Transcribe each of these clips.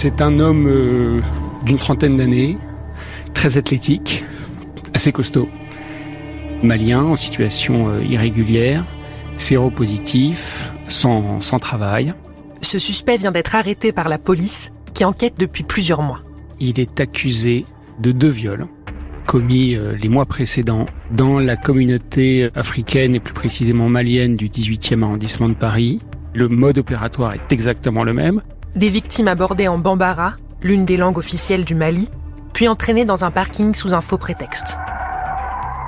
C'est un homme euh, d'une trentaine d'années, très athlétique, assez costaud, malien en situation euh, irrégulière, séropositif, sans, sans travail. Ce suspect vient d'être arrêté par la police qui enquête depuis plusieurs mois. Il est accusé de deux viols commis euh, les mois précédents dans la communauté africaine et plus précisément malienne du 18e arrondissement de Paris. Le mode opératoire est exactement le même. Des victimes abordées en bambara, l'une des langues officielles du Mali, puis entraînées dans un parking sous un faux prétexte.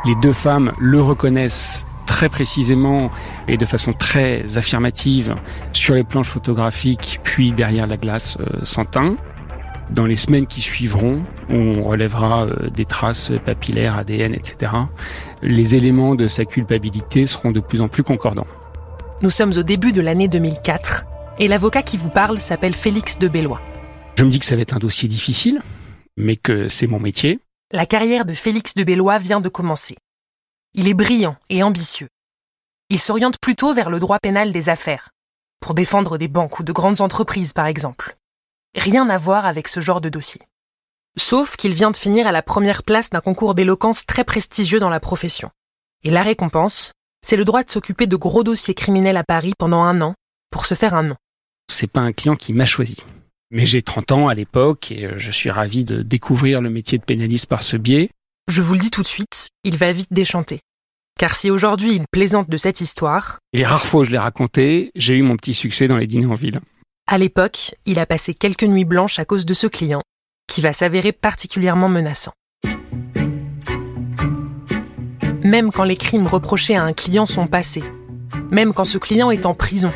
Les deux femmes le reconnaissent très précisément et de façon très affirmative sur les planches photographiques, puis derrière la glace euh, sans teint. Dans les semaines qui suivront, on relèvera euh, des traces papillaires, ADN, etc. Les éléments de sa culpabilité seront de plus en plus concordants. Nous sommes au début de l'année 2004 et l'avocat qui vous parle s'appelle Félix de Bellois. Je me dis que ça va être un dossier difficile, mais que c'est mon métier. La carrière de Félix de Bellois vient de commencer. Il est brillant et ambitieux. Il s'oriente plutôt vers le droit pénal des affaires, pour défendre des banques ou de grandes entreprises par exemple. Rien à voir avec ce genre de dossier. Sauf qu'il vient de finir à la première place d'un concours d'éloquence très prestigieux dans la profession. Et la récompense, c'est le droit de s'occuper de gros dossiers criminels à Paris pendant un an pour se faire un nom. C'est pas un client qui m'a choisi. Mais j'ai 30 ans à l'époque et euh, je suis ravi de découvrir le métier de pénaliste par ce biais. Je vous le dis tout de suite, il va vite déchanter. Car si aujourd'hui il plaisante de cette histoire... Et les rares fois où je l'ai raconté, j'ai eu mon petit succès dans les dîners en ville. À l'époque, il a passé quelques nuits blanches à cause de ce client, qui va s'avérer particulièrement menaçant. Même quand les crimes reprochés à un client sont passés, même quand ce client est en prison,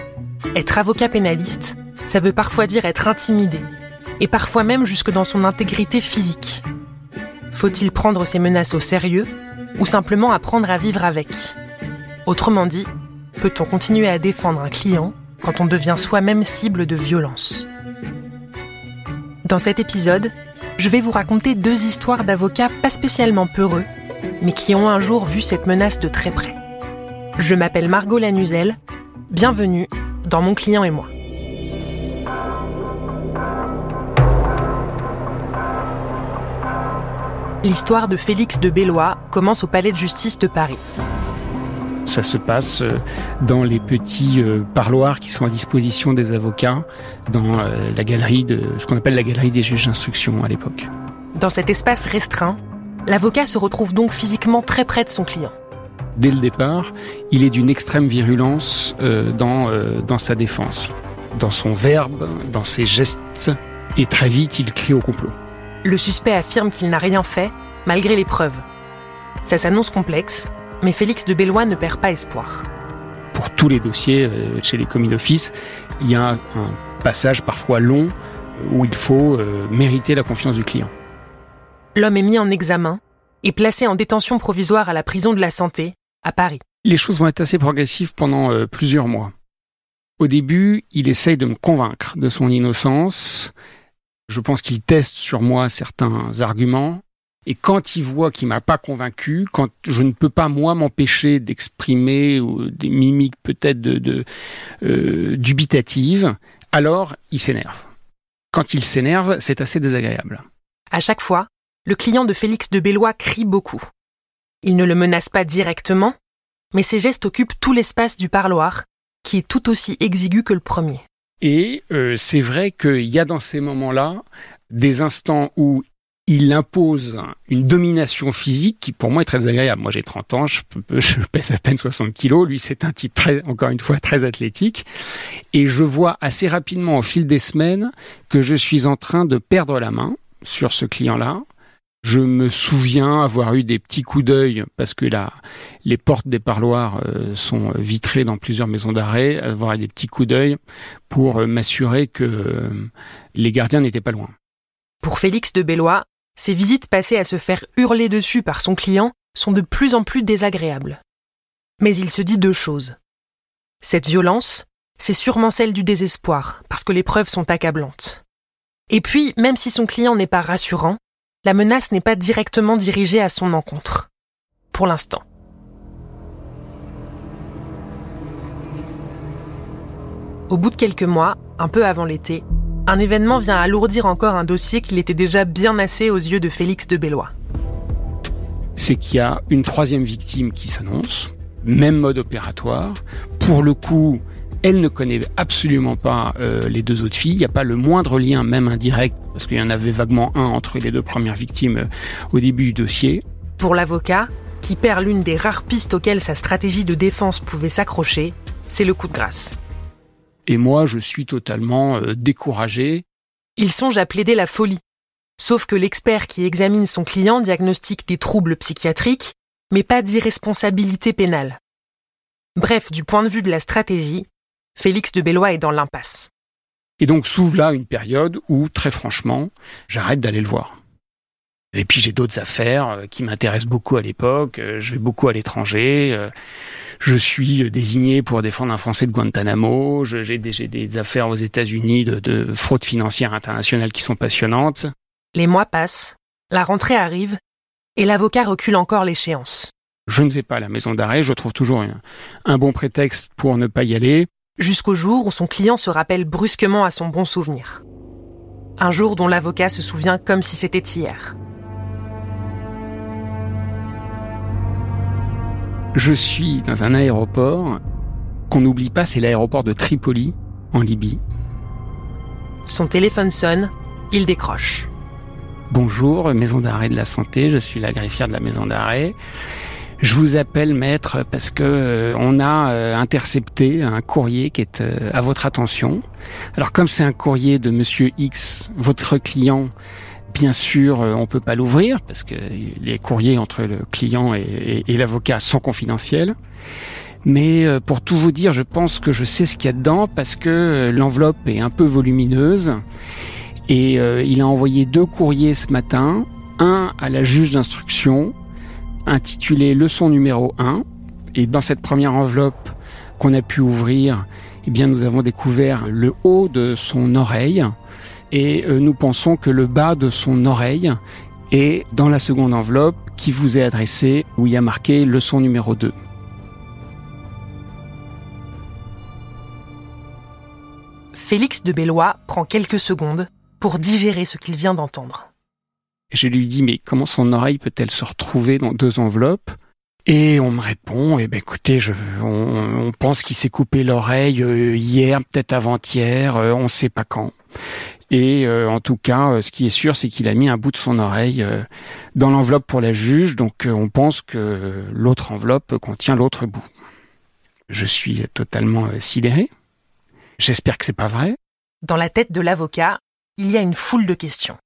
être avocat pénaliste, ça veut parfois dire être intimidé, et parfois même jusque dans son intégrité physique. Faut-il prendre ces menaces au sérieux ou simplement apprendre à vivre avec? Autrement dit, peut-on continuer à défendre un client quand on devient soi-même cible de violence? Dans cet épisode, je vais vous raconter deux histoires d'avocats pas spécialement peureux, mais qui ont un jour vu cette menace de très près. Je m'appelle Margot Lanuzel, bienvenue dans Mon client et moi. L'histoire de Félix de Bellois commence au Palais de justice de Paris. Ça se passe euh, dans les petits euh, parloirs qui sont à disposition des avocats dans euh, la galerie de ce qu'on appelle la galerie des juges d'instruction à l'époque. Dans cet espace restreint, l'avocat se retrouve donc physiquement très près de son client. Dès le départ, il est d'une extrême virulence dans, dans sa défense, dans son verbe, dans ses gestes, et très vite il crie au complot. Le suspect affirme qu'il n'a rien fait, malgré les preuves. Ça s'annonce complexe, mais Félix de Bellois ne perd pas espoir. Pour tous les dossiers euh, chez les commis d'office, il y a un passage parfois long où il faut euh, mériter la confiance du client. L'homme est mis en examen et placé en détention provisoire à la prison de la santé, à Paris. Les choses vont être assez progressives pendant euh, plusieurs mois. Au début, il essaye de me convaincre de son innocence. Je pense qu'il teste sur moi certains arguments. Et quand il voit qu'il m'a pas convaincu, quand je ne peux pas moi m'empêcher d'exprimer des mimiques peut-être de, euh, dubitatives, alors il s'énerve. Quand il s'énerve, c'est assez désagréable. À chaque fois, le client de Félix de Bellois crie beaucoup. Il ne le menace pas directement, mais ses gestes occupent tout l'espace du parloir, qui est tout aussi exigu que le premier. Et euh, c'est vrai qu'il y a dans ces moments-là des instants où il impose une domination physique qui pour moi est très agréable. Moi j'ai 30 ans, je, pèse à peine 60 kilos, lui c'est un type encore une fois très athlétique, et je vois assez rapidement au fil des semaines que je suis en train de perdre la main sur ce client-là. Je me souviens avoir eu des petits coups d'œil parce que là, les portes des parloirs euh, sont vitrées dans plusieurs maisons d'arrêt, avoir eu des petits coups d'œil pour euh, m'assurer que euh, les gardiens n'étaient pas loin. Pour Félix de Bellois, ces visites passées à se faire hurler dessus par son client sont de plus en plus désagréables. Mais il se dit deux choses. Cette violence, c'est sûrement celle du désespoir, parce que les preuves sont accablantes. Et puis, même si son client n'est pas rassurant, la menace n'est pas directement dirigée à son encontre. Pour l'instant. Au bout de quelques mois, un peu avant l'été, un événement vient alourdir encore un dossier qu'il était déjà bien assez aux yeux de Félix de Bellois. C'est qu'il y a une troisième victime qui s'annonce, même mode opératoire. Pour le coup, elle ne connaît absolument pas euh, les deux autres filles. Il n'y a pas le moindre lien, même indirect, parce qu'il y en avait vaguement un entre les deux premières victimes euh, au début du dossier. Pour l'avocat, qui perd l'une des rares pistes auxquelles sa stratégie de défense pouvait s'accrocher, c'est le coup de grâce. Et moi, je suis totalement euh, découragé. Il songe à plaider la folie. Sauf que l'expert qui examine son client diagnostique des troubles psychiatriques, mais pas d'irresponsabilité pénale. Bref, du point de vue de la stratégie, Félix de Bellois est dans l'impasse. Et donc s'ouvre là une période où, très franchement, j'arrête d'aller le voir. Et puis j'ai d'autres affaires euh, qui m'intéressent beaucoup à l'époque. Euh, je vais beaucoup à l'étranger je suis désigné pour défendre un Français de Guantanamo, j'ai des, affaires aux États-Unis de, fraude financière internationale qui sont passionnantes. Les mois passent, la rentrée arrive, et l'avocat recule encore l'échéance. Je ne vais pas à la maison d'arrêt, je trouve toujours un, un bon prétexte pour ne pas y aller. Jusqu'au jour où son client se rappelle brusquement à son bon souvenir. Un jour dont l'avocat se souvient comme si c'était hier. Je suis dans un aéroport qu'on n'oublie pas, c'est l'aéroport de Tripoli, en Libye. Son téléphone sonne, il décroche. Bonjour, maison d'arrêt de la santé, je suis la greffière de la maison d'arrêt. Je vous appelle maître parce que euh, on a euh, intercepté un courrier qui est euh, à votre attention. Alors comme c'est un courrier de monsieur X, votre client, Bien sûr, on peut pas l'ouvrir parce que les courriers entre le client et, l'avocat sont confidentiels. Mais pour tout vous dire, je pense que je sais ce qu'il y a dedans parce que l'enveloppe est un peu volumineuse. Et il a envoyé deux courriers ce matin. Un à la juge d'instruction, intitulé Leçon numéro 1. Et dans cette première enveloppe qu'on a pu ouvrir, eh bien, nous avons découvert le haut de son oreille et euh, nous pensons que le bas de son oreille est dans la seconde enveloppe qui vous est adressée où il y a marqué leçon numéro 2. Félix de Bellois prend quelques secondes pour digérer ce qu'il vient d'entendre. Je lui dis mais comment son oreille peut-elle se retrouver dans deux enveloppes? Et on me répond, eh ben écoutez, je, on, pense qu'il s'est coupé l'oreille euh, hier, peut-être avant-hier, euh, on ne sait pas quand. Et euh, en tout cas, ce qui est sûr, c'est qu'il a mis un bout de son oreille dans l'enveloppe pour la juge. Donc on pense que l'autre enveloppe contient l'autre bout. Je suis totalement sidéré. J'espère que c'est pas vrai. Dans la tête de l'avocat, il y a une foule de questions.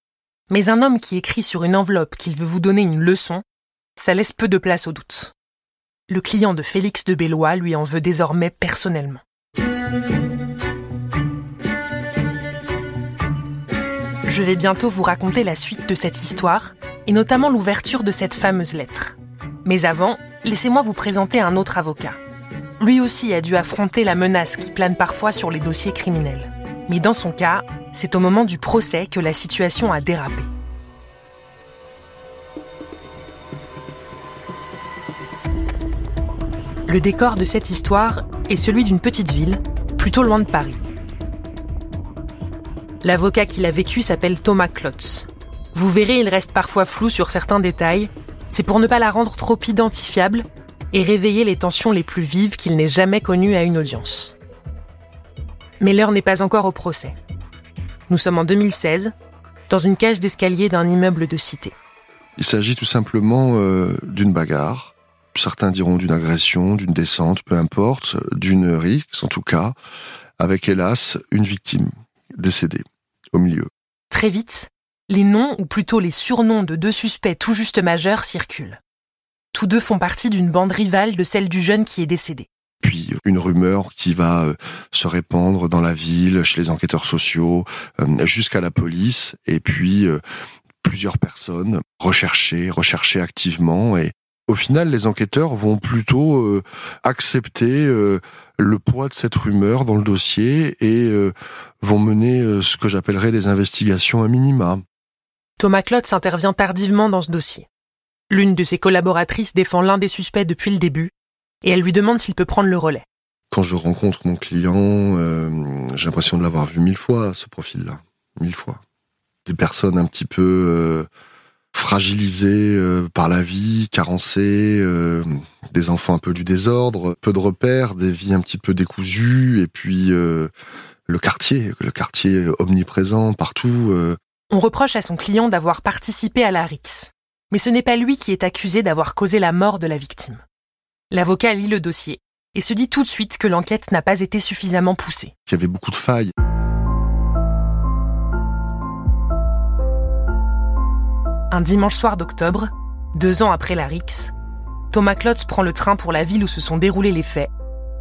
Mais un homme qui écrit sur une enveloppe qu'il veut vous donner une leçon, ça laisse peu de place au doute. Le client de Félix de Bellois lui en veut désormais personnellement. Je vais bientôt vous raconter la suite de cette histoire, et notamment l'ouverture de cette fameuse lettre. Mais avant, laissez-moi vous présenter un autre avocat. Lui aussi a dû affronter la menace qui plane parfois sur les dossiers criminels. Mais dans son cas, c'est au moment du procès que la situation a dérapé. Le décor de cette histoire est celui d'une petite ville, plutôt loin de Paris. L'avocat qui l'a vécu s'appelle Thomas Klotz. Vous verrez, il reste parfois flou sur certains détails. C'est pour ne pas la rendre trop identifiable et réveiller les tensions les plus vives qu'il n'ait jamais connues à une audience. Mais l'heure n'est pas encore au procès. Nous sommes en 2016, dans une cage d'escalier d'un immeuble de cité. Il s'agit tout simplement euh, d'une bagarre. Certains diront d'une agression, d'une descente, peu importe, d'une rixe en tout cas, avec hélas une victime décédé au milieu. Très vite, les noms, ou plutôt les surnoms de deux suspects tout juste majeurs circulent. Tous deux font partie d'une bande rivale de celle du jeune qui est décédé. Puis une rumeur qui va euh, se répandre dans la ville, chez les enquêteurs sociaux, euh, jusqu'à la police, et puis euh, plusieurs personnes recherchées, recherchées activement, et au final, les enquêteurs vont plutôt accepter le poids de cette rumeur dans le dossier et vont mener ce que j'appellerais des investigations à minima. Thomas Klotz intervient tardivement dans ce dossier. L'une de ses collaboratrices défend l'un des suspects depuis le début et elle lui demande s'il peut prendre le relais. Quand je rencontre mon client, euh, j'ai l'impression de l'avoir vu mille fois, ce profil-là. mille fois. Des personnes un petit peu euh, fragilisées euh, par la vie, carencées, des enfants un peu du désordre, peu de repères, des vies un petit peu décousues, et puis le quartier, le quartier omniprésent partout. On reproche à son client d'avoir participé à la RIX. Mais ce n'est pas lui qui est accusé d'avoir causé la mort de la victime. L'avocat lit le dossier et se dit tout de suite que l'enquête n'a pas été suffisamment poussée. Il y avait beaucoup de failles. Un dimanche soir d'octobre, deux ans après la Rix, Thomas Klotz prend le train pour la ville où se sont déroulés les faits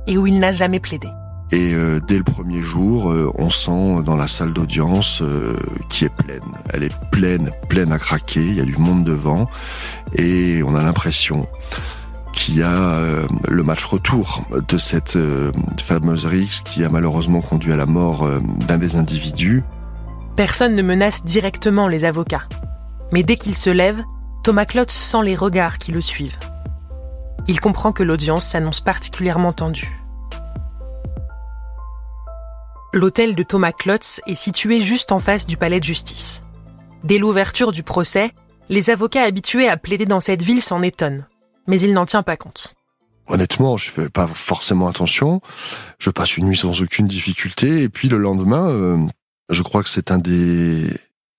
et où il n'a jamais plaidé. Et euh, dès le premier jour, euh, on sent dans la salle d'audience euh, qui est pleine. Elle est pleine, pleine à craquer. Il y a du monde devant et on a l'impression qu'il y a le match retour de cette fameuse Rix qui a malheureusement conduit à la mort d'un des individus. Personne ne menace directement les avocats. Mais dès qu'il se lève, Thomas Klotz sent les regards qui le suivent. Il comprend que l'audience s'annonce particulièrement tendue. L'hôtel de Thomas Klotz est situé juste en face du palais de justice. Dès l'ouverture du procès, les avocats habitués à plaider dans cette ville s'en étonnent, mais il n'en tient pas compte. Honnêtement, je fais pas forcément attention. Je passe une nuit sans aucune difficulté, et puis le lendemain, euh, je crois que c'est un des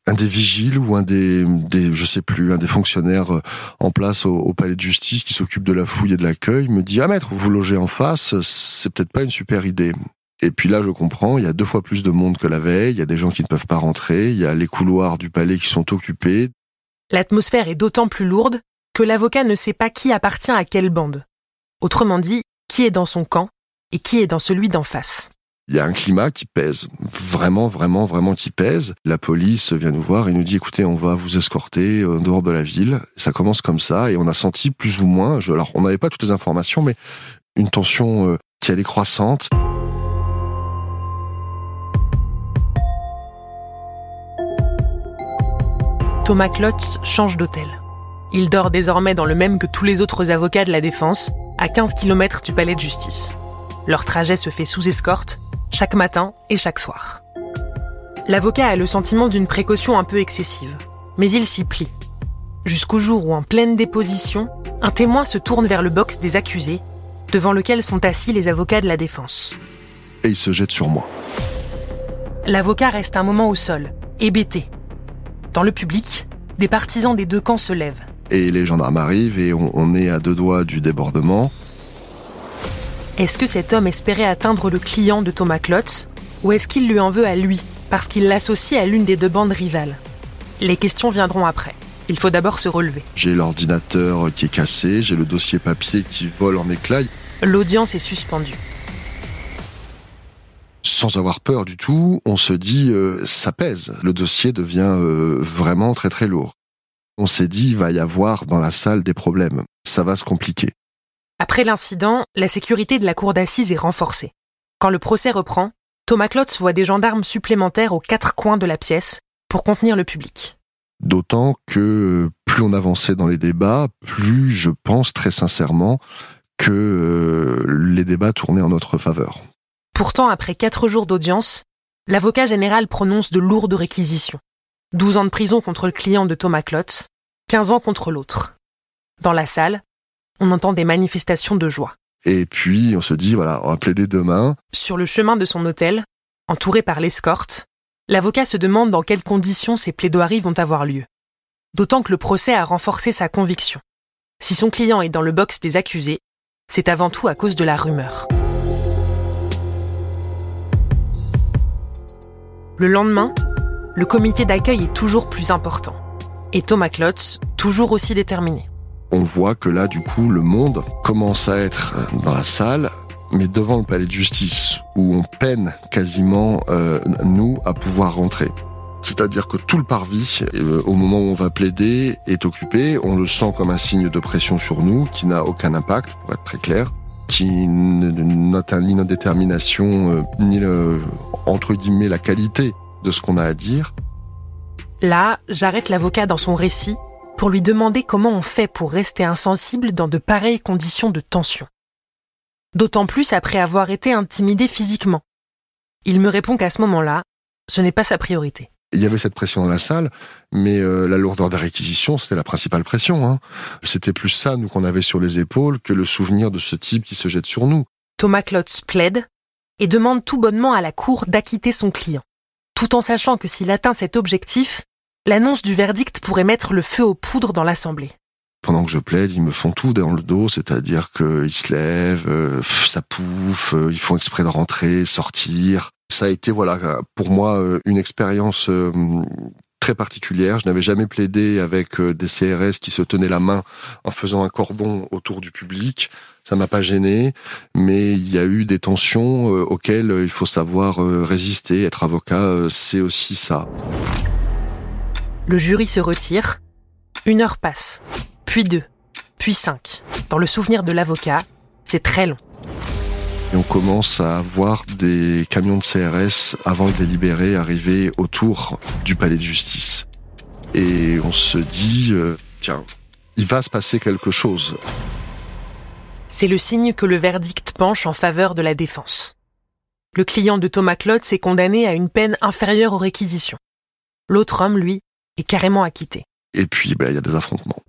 un des vigiles ou un des, des, je sais plus, un des fonctionnaires euh, en place au, palais de justice qui s'occupe de la fouille et de l'accueil me dit ah maître vous logez en face c'est peut-être pas une super idée et puis là je comprends il y a deux fois plus de monde que la veille il y a des gens qui ne peuvent pas rentrer il y a les couloirs du palais qui sont occupés l'atmosphère est d'autant plus lourde que l'avocat ne sait pas qui appartient à quelle bande autrement dit qui est dans son camp et qui est dans celui d'en face il y a un climat qui pèse, vraiment, vraiment, vraiment qui pèse. La police vient nous voir et nous dit, écoutez, on va vous escorter en dehors de la ville. Ça commence comme ça et on a senti plus ou moins, alors on n'avait pas toutes les informations, mais une tension euh, qui allait croissante. Thomas Klotz change d'hôtel. Il dort désormais dans le même que tous les autres avocats de la défense, à 15 km du palais de justice. Leur trajet se fait sous escorte chaque matin et chaque soir. L'avocat a le sentiment d'une précaution un peu excessive, mais il s'y plie. Jusqu'au jour où, en pleine déposition, un témoin se tourne vers le box des accusés, devant lequel sont assis les avocats de la défense. Et il se jette sur moi. L'avocat reste un moment au sol, hébété. Dans le public, des partisans des deux camps se lèvent. Et les gendarmes arrivent et on, est à deux doigts du débordement. Est-ce que cet homme espérait atteindre le client de Thomas Klotz ou est-ce qu'il lui en veut à lui parce qu'il l'associe à l'une des deux bandes rivales? Les questions viendront après. Il faut d'abord se relever. J'ai l'ordinateur qui est cassé, j'ai le dossier papier qui vole en éclats. L'audience est suspendue. Sans avoir peur du tout, on se dit euh, ça pèse. Le dossier devient euh, vraiment très très lourd. On s'est dit il va y avoir dans la salle des problèmes. Ça va se compliquer. Après l'incident, la sécurité de la cour d'assises est renforcée. Quand le procès reprend, Thomas Klotz voit des gendarmes supplémentaires aux quatre coins de la pièce pour contenir le public. D'autant que plus on avançait dans les débats, plus je pense très sincèrement que euh, les débats tournaient en notre faveur. Pourtant, après quatre jours d'audience, l'avocat général prononce de lourdes réquisitions. 12 ans de prison contre le client de Thomas Klotz, 15 ans contre l'autre. Dans la salle, on entend des manifestations de joie. Et puis on se dit, voilà, on va plaider demain. Sur le chemin de son hôtel, entouré par l'escorte, l'avocat se demande dans quelles conditions ces plaidoiries vont avoir lieu. D'autant que le procès a renforcé sa conviction. Si son client est dans le box des accusés, c'est avant tout à cause de la rumeur. Le lendemain, le comité d'accueil est toujours plus important. Et Thomas Klotz, toujours aussi déterminé on voit que là, du coup, le monde commence à être dans la salle, mais devant le palais de justice, où on peine quasiment, euh, nous, à pouvoir rentrer. C'est-à-dire que tout le parvis, euh, au moment où on va plaider, est occupé. On le sent comme un signe de pression sur nous, qui n'a aucun impact, pour être très clair, qui note ni notre détermination, euh, ni entre guillemets la qualité de ce qu'on a à dire. Là, j'arrête l'avocat dans son récit pour lui demander comment on fait pour rester insensible dans de pareilles conditions de tension. D'autant plus après avoir été intimidé physiquement. Il me répond qu'à ce moment-là, ce n'est pas sa priorité. Il y avait cette pression dans la salle, mais euh, la lourdeur des réquisitions, c'était la principale pression. Hein. C'était plus ça, nous, qu'on avait sur les épaules, que le souvenir de ce type qui se jette sur nous. Thomas Klotz plaide et demande tout bonnement à la Cour d'acquitter son client, tout en sachant que s'il atteint cet objectif, l'annonce du verdict pourrait mettre le feu aux poudres dans l'Assemblée. Pendant que je plaide, ils me font tout dans le dos, c'est-à-dire qu'ils se lèvent, euh, ça pouffe, euh, ils font exprès de rentrer, sortir. Ça a été, voilà, pour moi, euh, une expérience très particulière. Je n'avais jamais plaidé avec des CRS qui se tenaient la main en faisant un cordon autour du public. Ça m'a pas gêné, mais il y a eu des tensions auxquelles il faut savoir résister. Être avocat, c'est aussi ça. Le jury se retire. Une heure passe puis deux, puis cinq. Dans le souvenir de l'avocat, c'est très long. Et on commence à voir des camions de CRS avant de délibérer arriver autour du palais de justice. Et on se dit, euh, tiens, il va se passer quelque chose. C'est le signe que le verdict penche en faveur de la défense. Le client de Thomas Klotz est condamné à une peine inférieure aux réquisitions. L'autre homme, lui, est carrément acquitté. Et puis, ben, il y a des affrontements.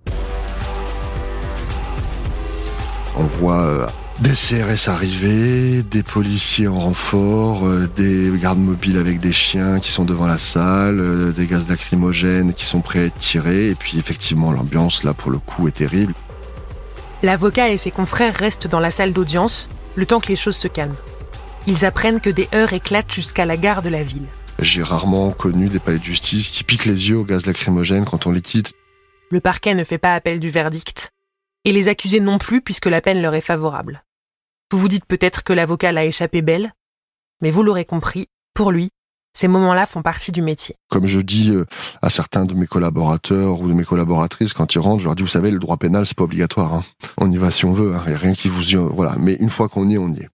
On voit euh, des CRS arriver, des policiers en renfort, euh, des gardes mobiles avec des chiens qui sont devant la salle, euh, des gaz lacrymogènes qui sont prêts à être tirés. Et puis effectivement, l'ambiance là pour le coup est terrible. L'avocat et ses confrères restent dans la salle d'audience le temps que les choses se calment. Ils apprennent que des heurts éclatent jusqu'à la gare de la ville. J'ai rarement connu des palais de justice qui piquent les yeux au gaz lacrymogène quand on les quitte. Le parquet ne fait pas appel du verdict et les accusés non plus puisque la peine leur est favorable. Vous vous dites peut-être que l'avocat l'a échappé belle, mais vous l'aurez compris, pour lui, ces moments-là font partie du métier. Comme je dis euh, à certains de mes collaborateurs ou de mes collaboratrices quand ils rentrent, je leur dis, vous savez, le droit pénal, c'est pas obligatoire. Hein. On y va si on veut, hein. il n'y a rien qui vous y... Voilà, mais une fois qu'on y est, on y est.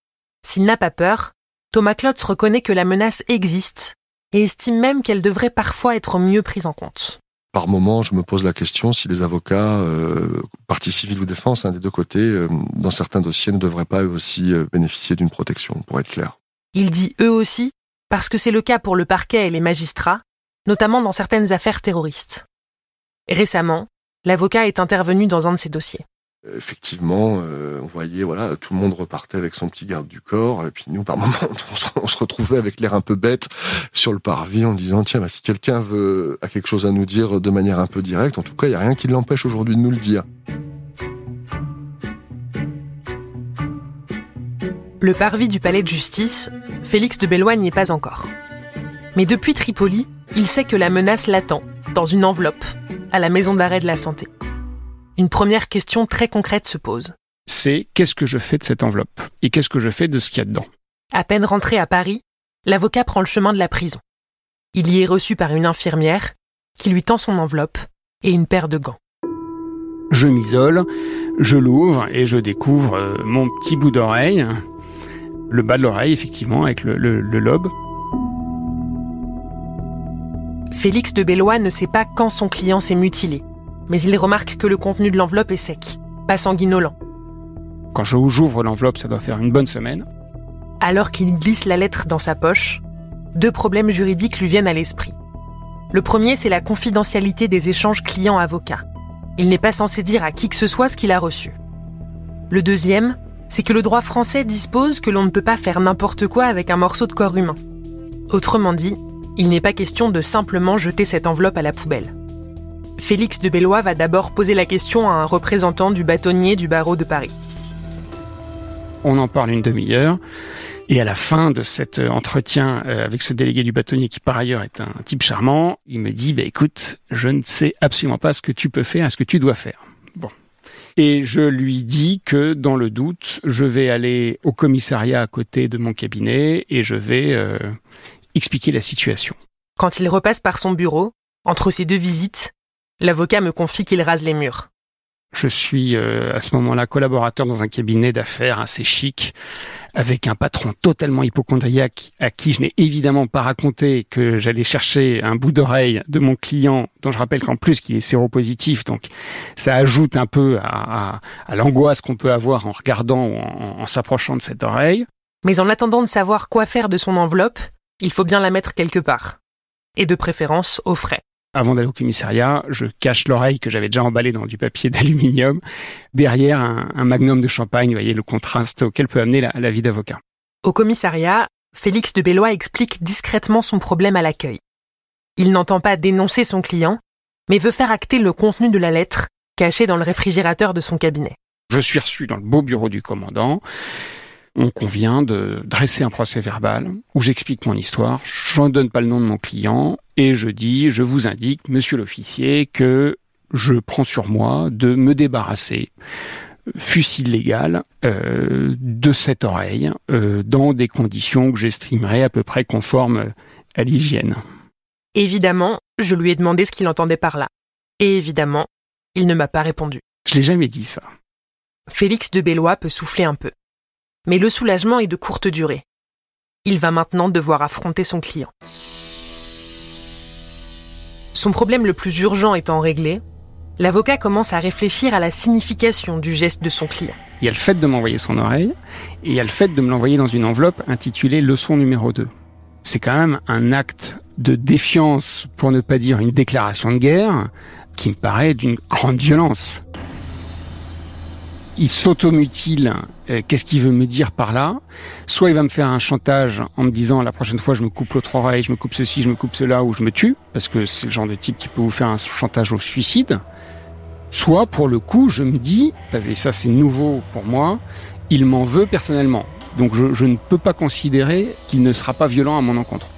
S'il n'a pas peur, Thomas Klotz reconnaît que la menace existe et estime même qu'elle devrait parfois être mieux prise en compte par moment, je me pose la question si les avocats, euh, partie civile ou défense, hein, des deux côtés, euh, dans certains dossiers, ne devraient pas eux aussi euh, bénéficier d'une protection, pour être clair. Il dit eux aussi, parce que c'est le cas pour le parquet et les magistrats, notamment dans certaines affaires terroristes. Récemment, l'avocat est intervenu dans un de ces dossiers effectivement, euh, on voyait, voilà, tout le monde repartait avec son petit garde du corps, et puis nous, par moments, on se, retrouvait avec l'air un peu bête sur le parvis en disant, tiens, bah, si quelqu'un veut a quelque chose à nous dire de manière un peu directe, en tout cas, il n'y a rien qui l'empêche aujourd'hui de nous le dire. Le parvis du palais de justice, Félix de Bellois n'y est pas encore. Mais depuis Tripoli, il sait que la menace l'attend, dans une enveloppe, à la maison d'arrêt de la santé une première question très concrète se pose. C'est qu'est-ce que je fais de cette enveloppe? Et qu'est-ce que je fais de ce qu'il y a dedans? À peine rentré à Paris, l'avocat prend le chemin de la prison. Il y est reçu par une infirmière qui lui tend son enveloppe et une paire de gants. Je m'isole, je l'ouvre et je découvre euh, mon petit bout d'oreille, le bas de l'oreille effectivement avec le, le lobe. Félix de Bellois ne sait pas quand son client s'est mutilé mais il remarque que le contenu de l'enveloppe est sec, pas sanguinolent. Quand j'ouvre l'enveloppe, ça doit faire une bonne semaine. Alors qu'il glisse la lettre dans sa poche, deux problèmes juridiques lui viennent à l'esprit. Le premier, c'est la confidentialité des échanges client-avocat. Il n'est pas censé dire à qui que ce soit ce qu'il a reçu. Le deuxième, c'est que le droit français dispose que l'on ne peut pas faire n'importe quoi avec un morceau de corps humain. Autrement dit, il n'est pas question de simplement jeter cette enveloppe à la poubelle. Félix de Bellois va d'abord poser la question à un représentant du bâtonnier du barreau de Paris. On en parle une demi-heure. Et à la fin de cet entretien euh, avec ce délégué du bâtonnier, qui par ailleurs est un type charmant, il me dit, bah, écoute, je ne sais absolument pas ce que tu peux faire, ce que tu dois faire. Bon. Et je lui dis que dans le doute, je vais aller au commissariat à côté de mon cabinet et je vais euh, expliquer la situation. Quand il repasse par son bureau, entre ces deux visites, L'avocat me confie qu'il rase les murs. Je suis euh, à ce moment-là collaborateur dans un cabinet d'affaires assez chic, avec un patron totalement hypochondriaque à qui je n'ai évidemment pas raconté que j'allais chercher un bout d'oreille de mon client, dont je rappelle qu'en plus qu'il est séropositif, donc ça ajoute un peu à, l'angoisse qu'on peut avoir en regardant ou en s'approchant de cette oreille. Mais en attendant de savoir quoi faire de son enveloppe, il faut bien la mettre quelque part. et de préférence au frais. Avant d'aller au commissariat, je cache l'oreille que j'avais déjà emballée dans du papier d'aluminium, derrière un, magnum de champagne, vous voyez le contraste auquel peut amener la, vie d'avocat. Au commissariat, Félix de Bellois explique discrètement son problème à l'accueil. Il n'entend pas dénoncer son client, mais veut faire acter le contenu de la lettre cachée dans le réfrigérateur de son cabinet. Je suis reçu dans le beau bureau du commandant on convient de dresser un procès verbal où j'explique mon histoire, je ne donne pas le nom de mon client et je dis, je vous indique, monsieur l'officier, que je prends sur moi de me débarrasser fût illégal euh, de cette oreille euh, dans des conditions que j'estimerais à peu près conformes à l'hygiène. Évidemment, je lui ai demandé ce qu'il entendait par là. Et évidemment, il ne m'a pas répondu. Je l'ai jamais dit ça. Félix de Bellois peut souffler un peu mais le soulagement est de courte durée. Il va maintenant devoir affronter son client. Son problème le plus urgent étant réglé, l'avocat commence à réfléchir à la signification du geste de son client. Il y a le fait de m'envoyer son oreille et il y a le fait de me l'envoyer dans une enveloppe intitulée Leçon numéro 2. C'est quand même un acte de défiance, pour ne pas dire une déclaration de guerre, qui me paraît d'une grande violence il s'automutile. Euh, qu'est-ce qu'il veut me dire par là? Soit il va me faire un chantage en me disant la prochaine fois je me coupe l'autre oreille, je me coupe ceci, je me coupe cela ou je me tue, parce que c'est le genre de type qui peut vous faire un chantage au suicide. Soit pour le coup je me dis, et ça c'est nouveau pour moi, il m'en veut personnellement. Donc je, je ne peux pas considérer qu'il ne sera pas violent à mon encontre.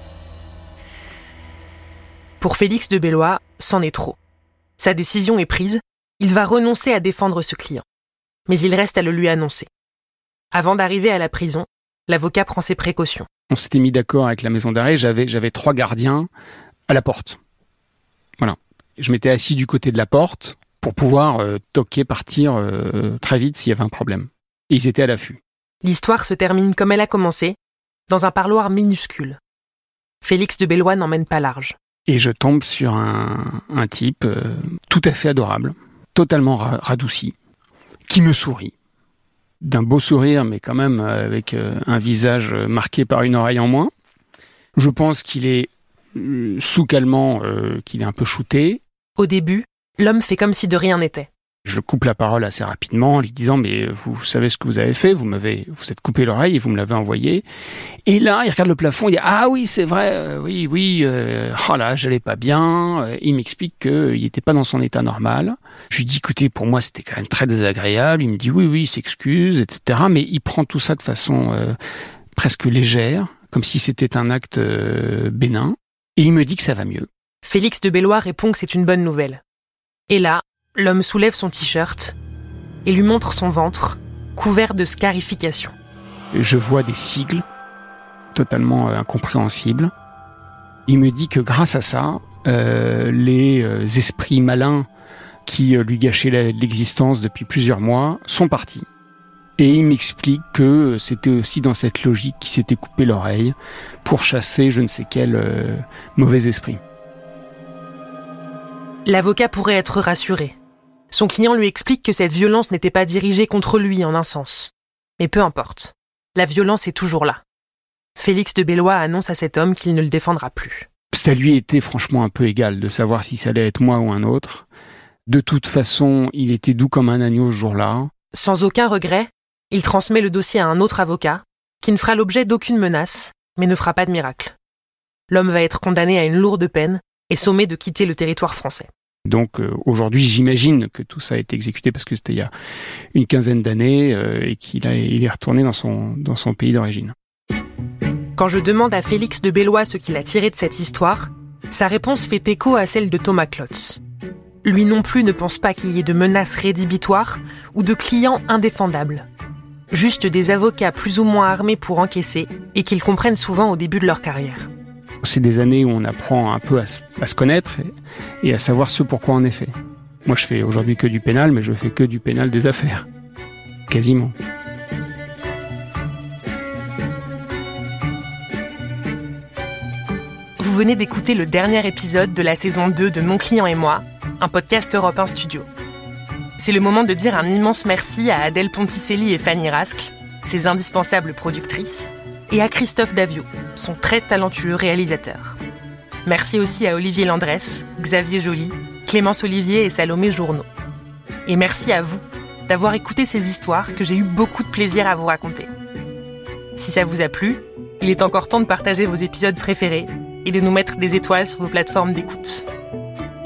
Pour Félix de Bellois, c'en est trop. Sa décision est prise, il va renoncer à défendre ce client mais il reste à le lui annoncer. Avant d'arriver à la prison, l'avocat prend ses précautions. On s'était mis d'accord avec la maison d'arrêt, j'avais, j'avais trois gardiens à la porte. Voilà. Je m'étais assis du côté de la porte pour pouvoir euh, toquer, partir euh, très vite s'il y avait un problème. Et ils étaient à l'affût. L'histoire se termine comme elle a commencé, dans un parloir minuscule. Félix de Bellois n'emmène pas large. Et je tombe sur un, type euh, tout à fait adorable, totalement radouci, qui me sourit. D'un beau sourire, mais quand même euh, avec euh, un visage euh, marqué par une oreille en moins. Je pense qu'il est sous calmant, qu'il est un peu shooté. Au début, l'homme fait comme si de rien n'était. Je coupe la parole assez rapidement en lui disant mais vous savez ce que vous avez fait, vous m'avez vous êtes coupé l'oreille et vous me l'avez envoyé. Et là, il regarde le plafond, il dit ah oui c'est vrai, euh, oui oui, euh, oh là j'allais pas bien. Euh, il m'explique qu'il n'était pas dans son état normal. Je lui dis écoutez pour moi c'était quand même très désagréable. Il me dit oui oui il s'excuse etc. Mais il prend tout ça de façon presque légère, comme si c'était un acte bénin. Et il me dit que ça va mieux. Félix de Bellois répond que c'est une bonne nouvelle. Et là, L'homme soulève son t-shirt et lui montre son ventre, couvert de scarifications. Je vois des sigles totalement euh, incompréhensibles. Il me dit que grâce à ça, euh, les euh, esprits malins qui lui gâchaient l'existence depuis plusieurs mois sont partis. Et il m'explique que c'était aussi dans cette logique qu'il s'était coupé l'oreille pour chasser je ne sais quel mauvais esprit. L'avocat pourrait être rassuré. Son client lui explique que cette violence n'était pas dirigée contre lui en un sens. Mais peu importe. La violence est toujours là. Félix de Bellois annonce à cet homme qu'il ne le défendra plus. Ça lui était franchement un peu égal de savoir si ça allait être moi ou un autre. De toute façon, il était doux comme un agneau ce jour-là. Sans aucun regret, il transmet le dossier à un autre avocat, qui ne fera l'objet d'aucune menace, mais ne fera pas de miracle. L'homme va être condamné à une lourde peine et sommé de quitter le territoire français. Donc euh, aujourd'hui, j'imagine que tout ça a été exécuté parce que c'était il y a une quinzaine d'années euh, et qu'il il est retourné dans son, dans son pays d'origine. Quand je demande à Félix de Bellois ce qu'il a tiré de cette histoire, sa réponse fait écho à celle de Thomas Klotz. Lui non plus ne pense pas qu'il y ait de menaces rédhibitoires ou de clients indéfendables. Juste des avocats plus ou moins armés pour encaisser et qu'ils comprennent souvent au début de leur carrière. C'est des années où on apprend un peu à, se connaître et, à savoir ce pourquoi on est fait. Moi, je fais aujourd'hui que du pénal, mais je fais que du pénal des affaires. Quasiment. Vous venez d'écouter le dernier épisode de la saison 2 de Mon client et moi, un podcast Europe 1 Studio. C'est le moment de dire un immense merci à Adèle Ponticelli et Fanny Rascle, ses indispensables productrices, et à Christophe Davio, son très talentueux réalisateur. Merci aussi à Olivier Landresse, Xavier Joly, Clémence Olivier et Salomé Journeau. Et merci à vous d'avoir écouté ces histoires que j'ai eu beaucoup de plaisir à vous raconter. Si ça vous a plu, il est encore temps de partager vos épisodes préférés et de nous mettre des étoiles sur vos plateformes d'écoute.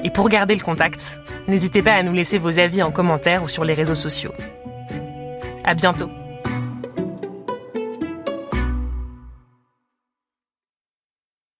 Et pour garder le contact, n'hésitez pas à nous laisser vos avis en commentaire ou sur les réseaux sociaux. À bientôt!